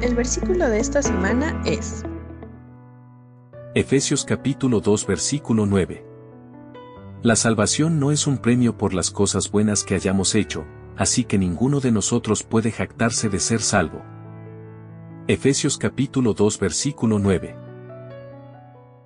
El versículo de esta semana es Efesios capítulo 2 versículo 9. La salvación no es un premio por las cosas buenas que hayamos hecho, así que ninguno de nosotros puede jactarse de ser salvo. Efesios capítulo 2 versículo 9.